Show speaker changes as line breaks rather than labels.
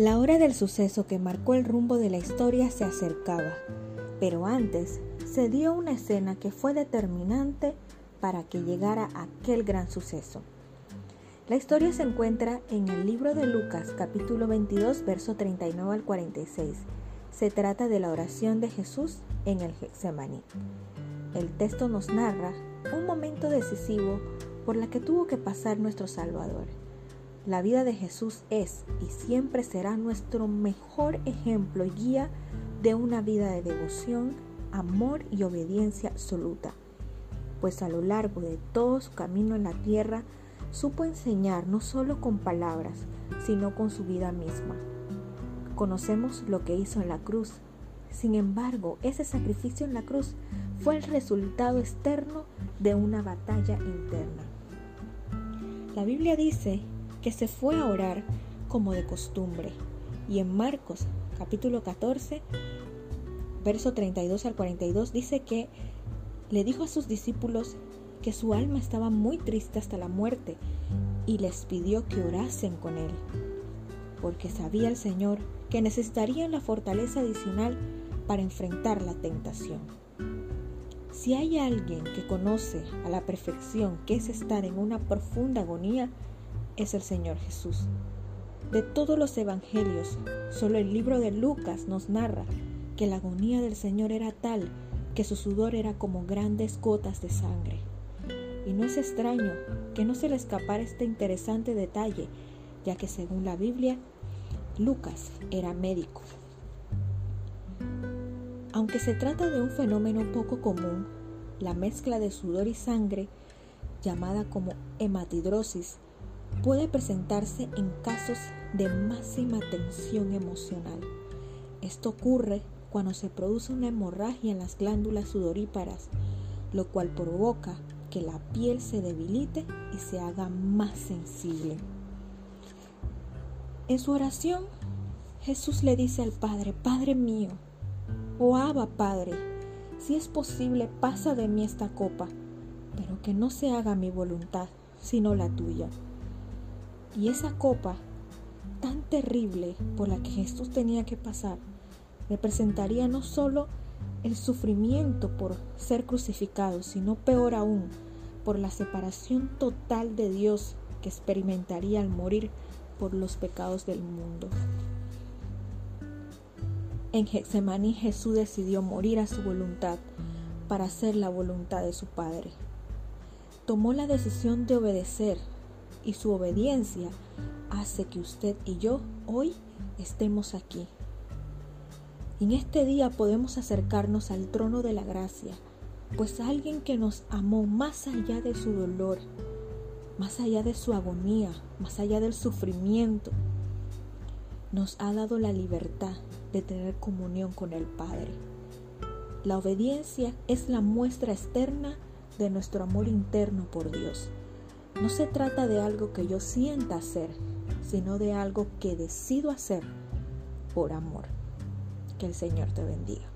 La hora del suceso que marcó el rumbo de la historia se acercaba, pero antes se dio una escena que fue determinante para que llegara aquel gran suceso. La historia se encuentra en el libro de Lucas capítulo 22 verso 39 al 46. Se trata de la oración de Jesús en el Getsemaní. El texto nos narra un momento decisivo por la que tuvo que pasar nuestro Salvador la vida de Jesús es y siempre será nuestro mejor ejemplo y guía de una vida de devoción, amor y obediencia absoluta, pues a lo largo de todo su camino en la tierra supo enseñar no solo con palabras, sino con su vida misma. Conocemos lo que hizo en la cruz, sin embargo, ese sacrificio en la cruz fue el resultado externo de una batalla interna. La Biblia dice que se fue a orar como de costumbre. Y en Marcos capítulo 14, verso 32 al 42 dice que le dijo a sus discípulos que su alma estaba muy triste hasta la muerte y les pidió que orasen con él, porque sabía el Señor que necesitarían la fortaleza adicional para enfrentar la tentación. Si hay alguien que conoce a la perfección que es estar en una profunda agonía, es el Señor Jesús. De todos los evangelios, solo el libro de Lucas nos narra que la agonía del Señor era tal que su sudor era como grandes gotas de sangre. Y no es extraño que no se le escapara este interesante detalle, ya que según la Biblia, Lucas era médico. Aunque se trata de un fenómeno poco común, la mezcla de sudor y sangre, llamada como hematidrosis, puede presentarse en casos de máxima tensión emocional. Esto ocurre cuando se produce una hemorragia en las glándulas sudoríparas, lo cual provoca que la piel se debilite y se haga más sensible. En su oración, Jesús le dice al Padre, Padre mío, o oh Abba Padre, si es posible, pasa de mí esta copa, pero que no se haga mi voluntad, sino la tuya. Y esa copa tan terrible por la que Jesús tenía que pasar representaría no solo el sufrimiento por ser crucificado, sino peor aún, por la separación total de Dios que experimentaría al morir por los pecados del mundo. En Getsemaní Jesús decidió morir a su voluntad para hacer la voluntad de su Padre. Tomó la decisión de obedecer y su obediencia hace que usted y yo hoy estemos aquí. En este día podemos acercarnos al trono de la gracia, pues alguien que nos amó más allá de su dolor, más allá de su agonía, más allá del sufrimiento, nos ha dado la libertad de tener comunión con el Padre. La obediencia es la muestra externa de nuestro amor interno por Dios. No se trata de algo que yo sienta hacer, sino de algo que decido hacer por amor. Que el Señor te bendiga.